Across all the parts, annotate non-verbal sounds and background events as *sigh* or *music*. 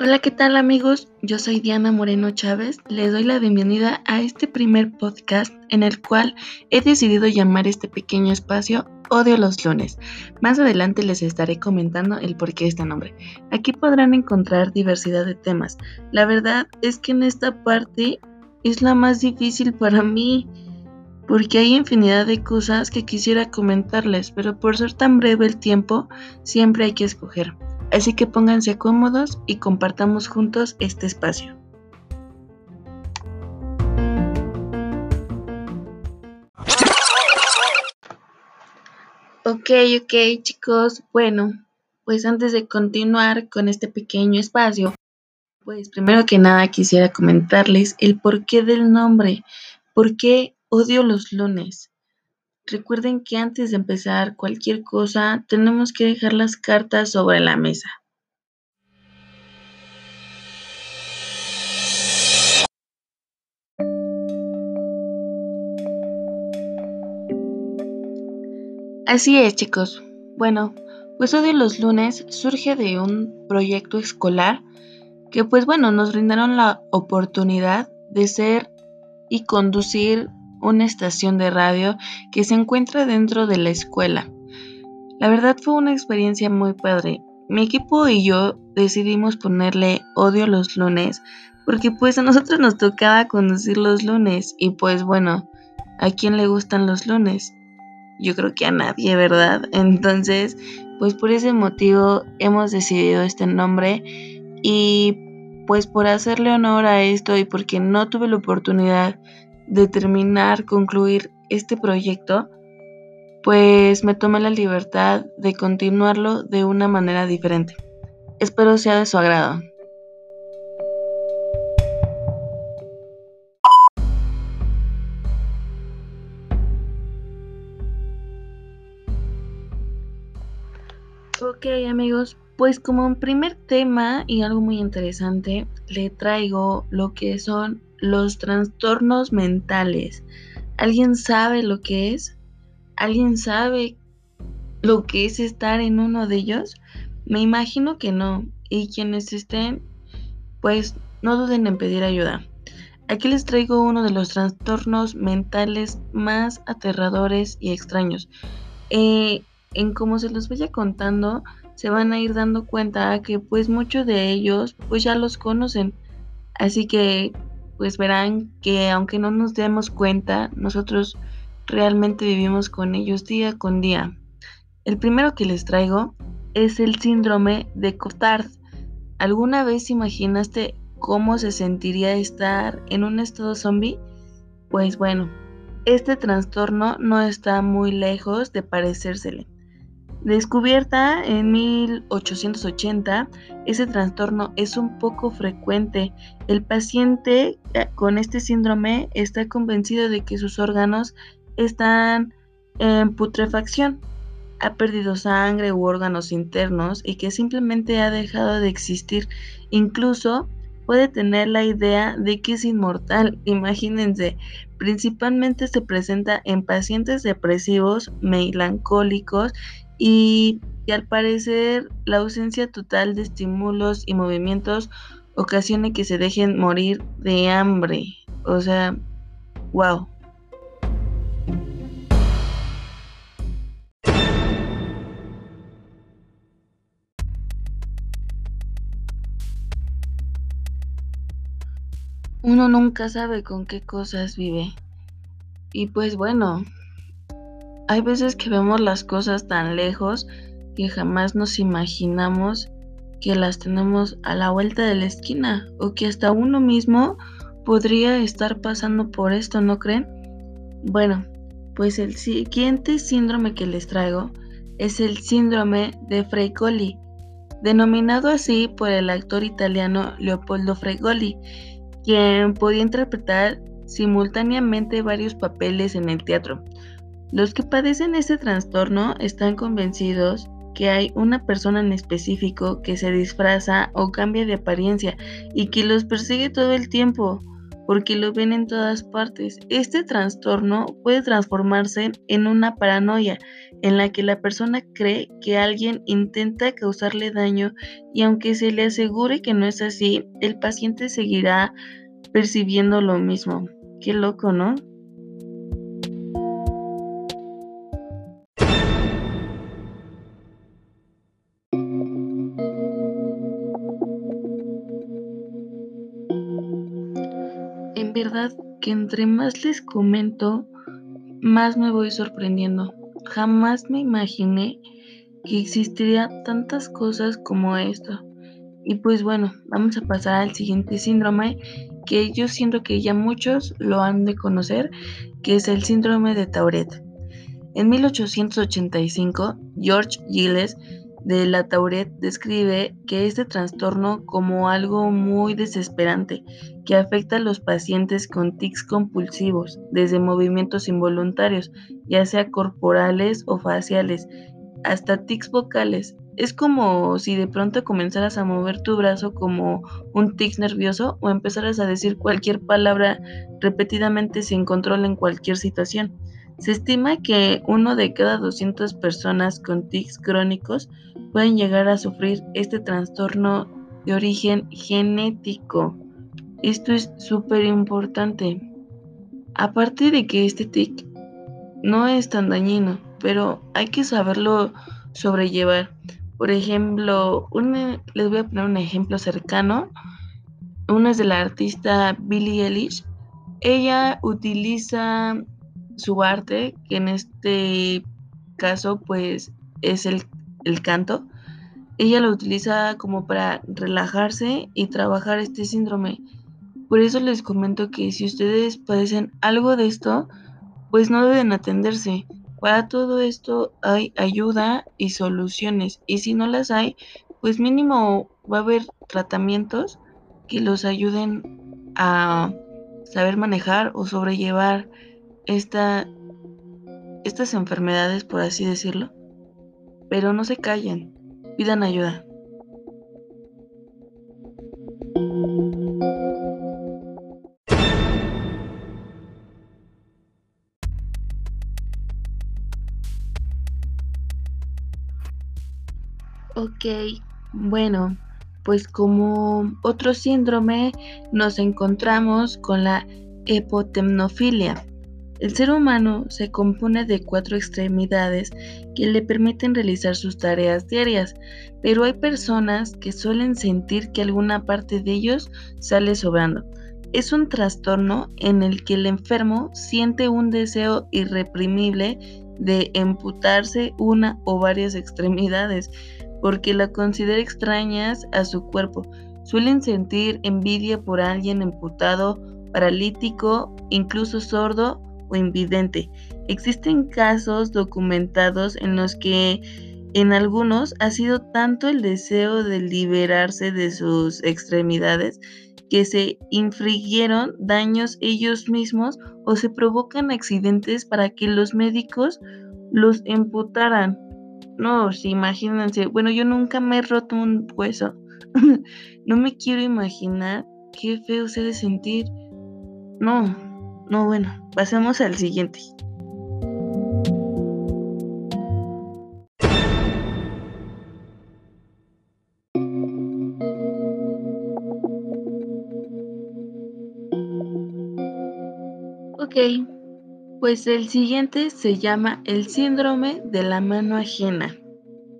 Hola, ¿qué tal amigos? Yo soy Diana Moreno Chávez. Les doy la bienvenida a este primer podcast en el cual he decidido llamar este pequeño espacio Odio los lunes. Más adelante les estaré comentando el porqué de este nombre. Aquí podrán encontrar diversidad de temas. La verdad es que en esta parte es la más difícil para mí porque hay infinidad de cosas que quisiera comentarles, pero por ser tan breve el tiempo, siempre hay que escoger. Así que pónganse cómodos y compartamos juntos este espacio. Ok, ok chicos, bueno, pues antes de continuar con este pequeño espacio, pues primero que nada quisiera comentarles el porqué del nombre, por qué odio los lunes. Recuerden que antes de empezar cualquier cosa tenemos que dejar las cartas sobre la mesa. Así es, chicos. Bueno, pues Odio los lunes surge de un proyecto escolar que pues bueno, nos brindaron la oportunidad de ser y conducir una estación de radio que se encuentra dentro de la escuela. La verdad fue una experiencia muy padre. Mi equipo y yo decidimos ponerle odio los lunes porque pues a nosotros nos tocaba conducir los lunes y pues bueno, ¿a quién le gustan los lunes? Yo creo que a nadie, ¿verdad? *laughs* Entonces, pues por ese motivo hemos decidido este nombre y pues por hacerle honor a esto y porque no tuve la oportunidad de terminar, concluir este proyecto, pues me tomé la libertad de continuarlo de una manera diferente. Espero sea de su agrado. Ok amigos, pues como primer tema y algo muy interesante, le traigo lo que son los trastornos mentales. ¿Alguien sabe lo que es? ¿Alguien sabe lo que es estar en uno de ellos? Me imagino que no. Y quienes estén, pues no duden en pedir ayuda. Aquí les traigo uno de los trastornos mentales más aterradores y extraños. Eh, en como se los vaya contando, se van a ir dando cuenta que pues muchos de ellos pues ya los conocen. Así que pues verán que aunque no nos demos cuenta, nosotros realmente vivimos con ellos día con día. El primero que les traigo es el síndrome de Cotard. ¿Alguna vez imaginaste cómo se sentiría estar en un estado zombie? Pues bueno, este trastorno no está muy lejos de parecérsele. Descubierta en 1880, ese trastorno es un poco frecuente. El paciente eh, con este síndrome está convencido de que sus órganos están en putrefacción, ha perdido sangre u órganos internos y que simplemente ha dejado de existir. Incluso puede tener la idea de que es inmortal. Imagínense, principalmente se presenta en pacientes depresivos, melancólicos y, al parecer la ausencia total de estímulos y movimientos ocasiona que se dejen morir de hambre. O sea, wow. Uno nunca sabe con qué cosas vive. Y pues bueno, hay veces que vemos las cosas tan lejos que jamás nos imaginamos que las tenemos a la vuelta de la esquina o que hasta uno mismo podría estar pasando por esto, ¿no creen? Bueno, pues el siguiente síndrome que les traigo es el síndrome de Freigoli, denominado así por el actor italiano Leopoldo Freigoli, quien podía interpretar simultáneamente varios papeles en el teatro. Los que padecen este trastorno están convencidos que hay una persona en específico que se disfraza o cambia de apariencia y que los persigue todo el tiempo. porque lo ven en todas partes. Este trastorno puede transformarse en una paranoia en la que la persona cree que alguien intenta causarle daño y aunque se le asegure que no es así, el paciente seguirá percibiendo lo mismo. Qué loco, ¿no? Entre más les comento, más me voy sorprendiendo. Jamás me imaginé que existiría tantas cosas como esto. Y pues bueno, vamos a pasar al siguiente síndrome que yo siento que ya muchos lo han de conocer, que es el síndrome de Tauret. En 1885, George Giles de la Tauret describe que este trastorno como algo muy desesperante que afecta a los pacientes con tics compulsivos, desde movimientos involuntarios, ya sea corporales o faciales, hasta tics vocales. Es como si de pronto comenzaras a mover tu brazo como un tic nervioso o empezaras a decir cualquier palabra repetidamente sin control en cualquier situación. Se estima que uno de cada 200 personas con tics crónicos pueden llegar a sufrir este trastorno de origen genético. Esto es súper importante. Aparte de que este tic no es tan dañino, pero hay que saberlo sobrellevar. Por ejemplo, les voy a poner un ejemplo cercano. Uno es de la artista Billie Eilish. Ella utiliza su arte, que en este caso pues es el, el canto, ella lo utiliza como para relajarse y trabajar este síndrome. Por eso les comento que si ustedes padecen algo de esto, pues no deben atenderse. Para todo esto hay ayuda y soluciones. Y si no las hay, pues mínimo va a haber tratamientos que los ayuden a saber manejar o sobrellevar esta, estas enfermedades, por así decirlo. Pero no se callen, pidan ayuda. Ok, bueno, pues como otro síndrome nos encontramos con la hipotemnofilia. El ser humano se compone de cuatro extremidades que le permiten realizar sus tareas diarias, pero hay personas que suelen sentir que alguna parte de ellos sale sobrando. Es un trastorno en el que el enfermo siente un deseo irreprimible de emputarse una o varias extremidades porque la considera extrañas a su cuerpo. Suelen sentir envidia por alguien emputado, paralítico, incluso sordo o invidente. Existen casos documentados en los que en algunos ha sido tanto el deseo de liberarse de sus extremidades que se infligieron daños ellos mismos o se provocan accidentes para que los médicos los imputaran. No, sí, imagínense. Bueno, yo nunca me he roto un hueso. *laughs* no me quiero imaginar qué feo se de sentir. No, no, bueno, pasemos al siguiente. Ok, pues el siguiente se llama el síndrome de la mano ajena.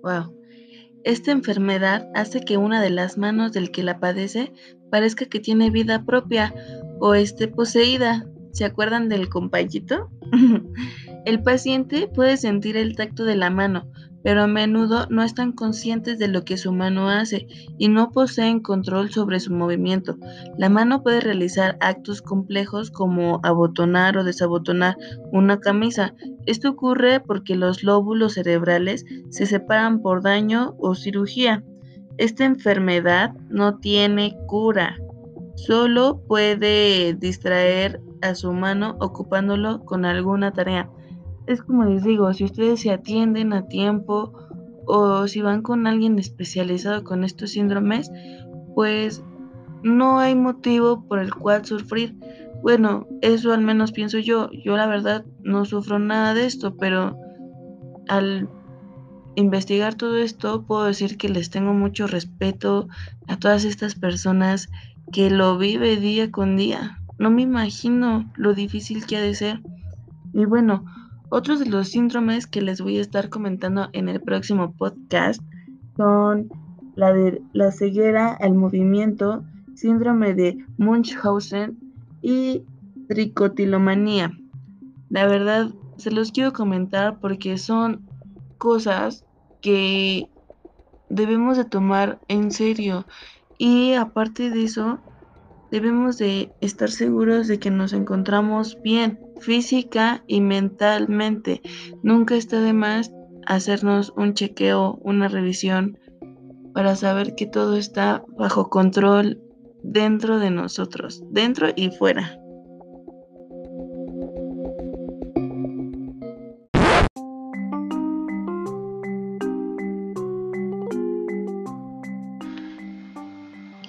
Wow. Esta enfermedad hace que una de las manos del que la padece parezca que tiene vida propia o esté poseída, ¿Se acuerdan del compayito? *laughs* el paciente puede sentir el tacto de la mano, pero a menudo no están conscientes de lo que su mano hace y no poseen control sobre su movimiento. La mano puede realizar actos complejos como abotonar o desabotonar una camisa. Esto ocurre porque los lóbulos cerebrales se separan por daño o cirugía. Esta enfermedad no tiene cura, solo puede distraer a su mano ocupándolo con alguna tarea. Es como les digo, si ustedes se atienden a tiempo o si van con alguien especializado con estos síndromes, pues no hay motivo por el cual sufrir. Bueno, eso al menos pienso yo. Yo la verdad no sufro nada de esto, pero al investigar todo esto puedo decir que les tengo mucho respeto a todas estas personas que lo vive día con día. No me imagino lo difícil que ha de ser. Y bueno, otros de los síndromes que les voy a estar comentando en el próximo podcast son la de la ceguera al movimiento, síndrome de Munchausen y tricotilomanía. La verdad, se los quiero comentar porque son cosas que debemos de tomar en serio y aparte de eso debemos de estar seguros de que nos encontramos bien física y mentalmente. Nunca está de más hacernos un chequeo, una revisión para saber que todo está bajo control dentro de nosotros, dentro y fuera.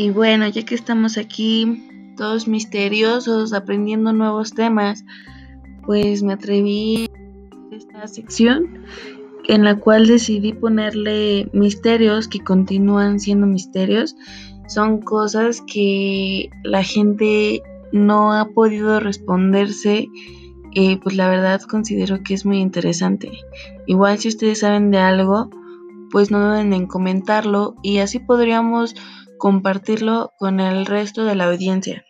Y bueno, ya que estamos aquí, todos misteriosos, aprendiendo nuevos temas, pues me atreví a esta sección en la cual decidí ponerle misterios que continúan siendo misterios. Son cosas que la gente no ha podido responderse. Eh, pues la verdad considero que es muy interesante. Igual si ustedes saben de algo, pues no duden en comentarlo y así podríamos compartirlo con el resto de la audiencia.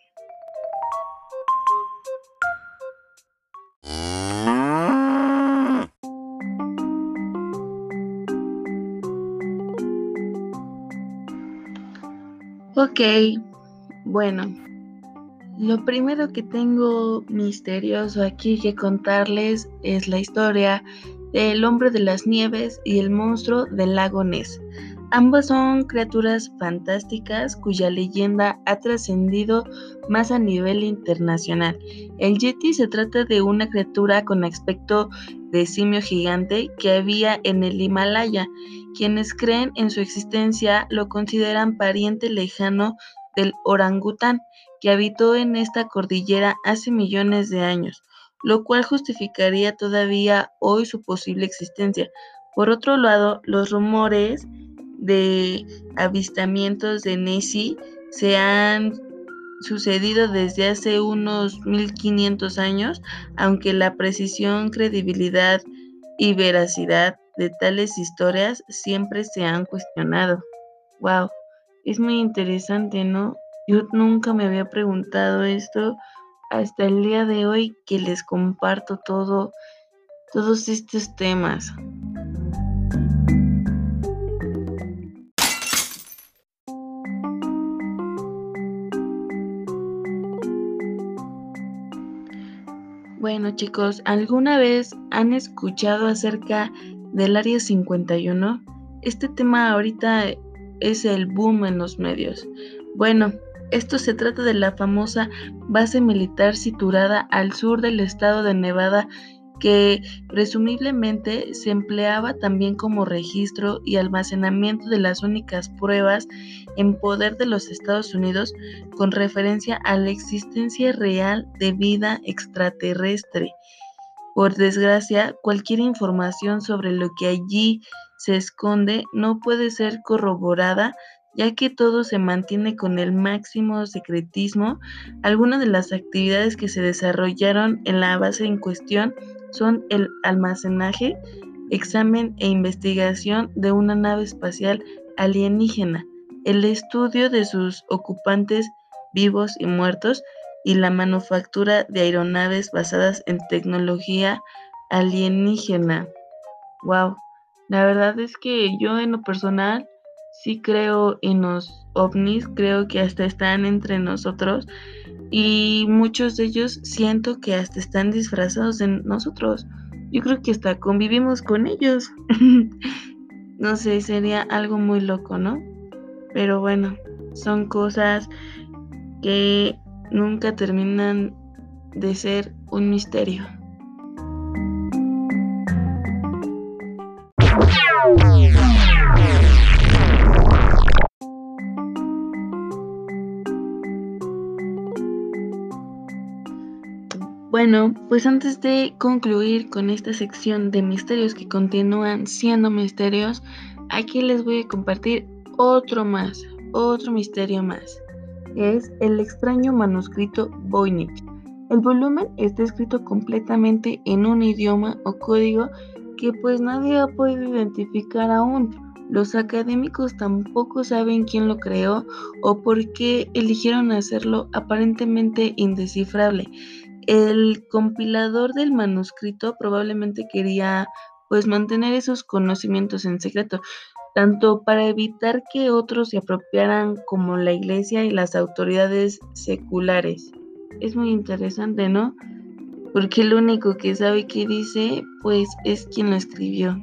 Ok, bueno, lo primero que tengo misterioso aquí que contarles es la historia del hombre de las nieves y el monstruo del lago Ness. Ambas son criaturas fantásticas cuya leyenda ha trascendido más a nivel internacional. El Yeti se trata de una criatura con aspecto de simio gigante que había en el Himalaya. Quienes creen en su existencia lo consideran pariente lejano del orangután, que habitó en esta cordillera hace millones de años, lo cual justificaría todavía hoy su posible existencia. Por otro lado, los rumores de avistamientos de Nessie se han sucedido desde hace unos 1500 años, aunque la precisión, credibilidad y veracidad de tales historias siempre se han cuestionado. Wow, es muy interesante, ¿no? Yo nunca me había preguntado esto hasta el día de hoy que les comparto todo todos estos temas. Bueno chicos, ¿alguna vez han escuchado acerca del Área 51? Este tema ahorita es el boom en los medios. Bueno, esto se trata de la famosa base militar situada al sur del estado de Nevada que presumiblemente se empleaba también como registro y almacenamiento de las únicas pruebas en poder de los Estados Unidos con referencia a la existencia real de vida extraterrestre. Por desgracia, cualquier información sobre lo que allí se esconde no puede ser corroborada ya que todo se mantiene con el máximo secretismo. Algunas de las actividades que se desarrollaron en la base en cuestión son el almacenaje, examen e investigación de una nave espacial alienígena, el estudio de sus ocupantes vivos y muertos y la manufactura de aeronaves basadas en tecnología alienígena. Wow, la verdad es que yo en lo personal sí creo en los ovnis, creo que hasta están entre nosotros y muchos de ellos siento que hasta están disfrazados de nosotros. Yo creo que hasta convivimos con ellos. *laughs* no sé, sería algo muy loco, ¿no? Pero bueno, son cosas que nunca terminan de ser un misterio. Bueno, pues antes de concluir con esta sección de misterios que continúan siendo misterios, aquí les voy a compartir otro más, otro misterio más. Es el extraño manuscrito Voynich. El volumen está escrito completamente en un idioma o código que pues nadie ha podido identificar aún. Los académicos tampoco saben quién lo creó o por qué eligieron hacerlo aparentemente indescifrable el compilador del manuscrito probablemente quería pues mantener esos conocimientos en secreto, tanto para evitar que otros se apropiaran como la iglesia y las autoridades seculares. Es muy interesante, ¿no? Porque el único que sabe qué dice, pues es quien lo escribió.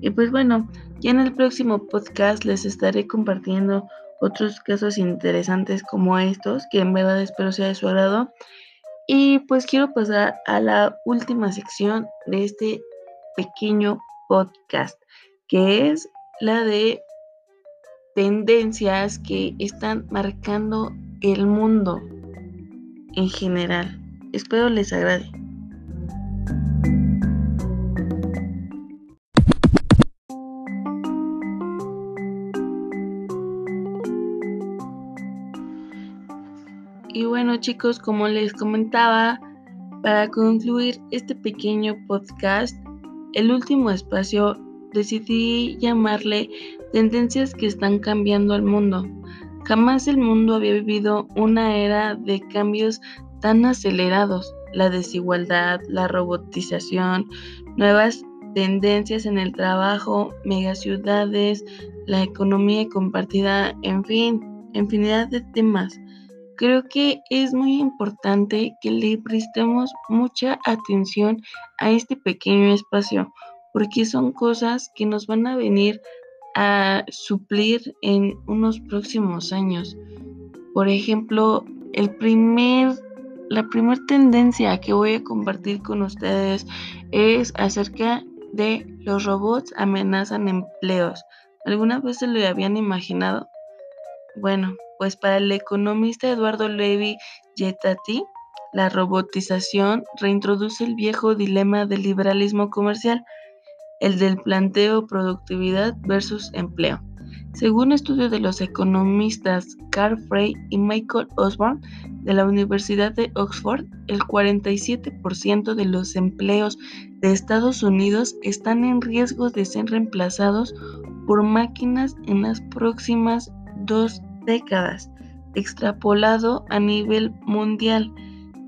Y pues bueno, ya en el próximo podcast les estaré compartiendo otros casos interesantes como estos, que en verdad espero sea de su agrado. Y pues quiero pasar a la última sección de este pequeño podcast, que es la de tendencias que están marcando el mundo en general. Espero les agrade. Bueno chicos, como les comentaba, para concluir este pequeño podcast, el último espacio decidí llamarle Tendencias que están cambiando al mundo. Jamás el mundo había vivido una era de cambios tan acelerados. La desigualdad, la robotización, nuevas tendencias en el trabajo, megaciudades, la economía compartida, en fin, infinidad de temas. Creo que es muy importante que le prestemos mucha atención a este pequeño espacio, porque son cosas que nos van a venir a suplir en unos próximos años. Por ejemplo, el primer, la primera tendencia que voy a compartir con ustedes es acerca de los robots amenazan empleos. ¿Alguna vez se lo habían imaginado? Bueno, pues para el economista Eduardo Levi Getati, la robotización reintroduce el viejo dilema del liberalismo comercial, el del planteo productividad versus empleo. Según estudio de los economistas Carl Frey y Michael Osborne de la Universidad de Oxford, el 47% de los empleos de Estados Unidos están en riesgo de ser reemplazados por máquinas en las próximas dos décadas, extrapolado a nivel mundial.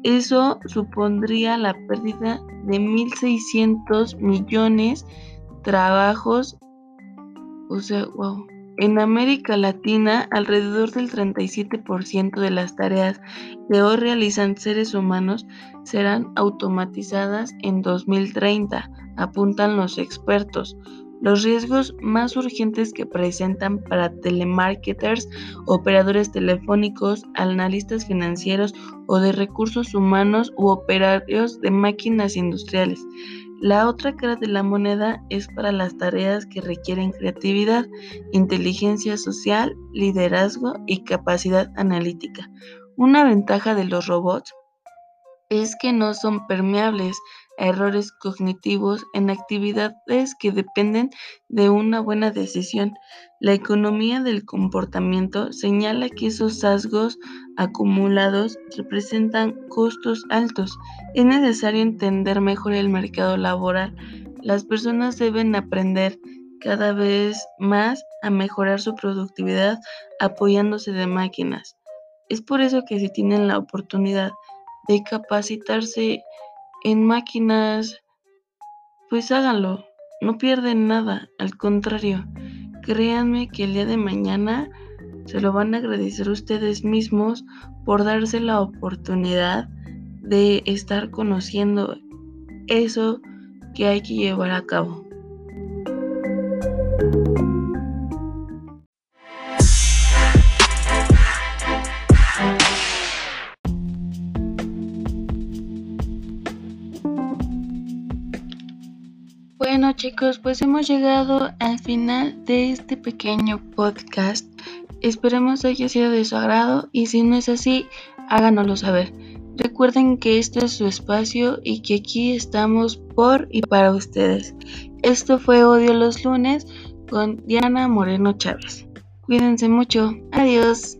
Eso supondría la pérdida de 1.600 millones trabajos. O sea, wow. En América Latina, alrededor del 37% de las tareas que hoy realizan seres humanos serán automatizadas en 2030, apuntan los expertos. Los riesgos más urgentes que presentan para telemarketers, operadores telefónicos, analistas financieros o de recursos humanos u operarios de máquinas industriales. La otra cara de la moneda es para las tareas que requieren creatividad, inteligencia social, liderazgo y capacidad analítica. Una ventaja de los robots es que no son permeables errores cognitivos en actividades que dependen de una buena decisión. La economía del comportamiento señala que esos sesgos acumulados representan costos altos. Es necesario entender mejor el mercado laboral. Las personas deben aprender cada vez más a mejorar su productividad apoyándose de máquinas. Es por eso que si tienen la oportunidad de capacitarse en máquinas, pues háganlo, no pierden nada, al contrario, créanme que el día de mañana se lo van a agradecer ustedes mismos por darse la oportunidad de estar conociendo eso que hay que llevar a cabo. Chicos, pues hemos llegado al final de este pequeño podcast. Esperemos haya sido de su agrado y si no es así, háganoslo saber. Recuerden que este es su espacio y que aquí estamos por y para ustedes. Esto fue Odio los lunes con Diana Moreno Chávez. Cuídense mucho. Adiós.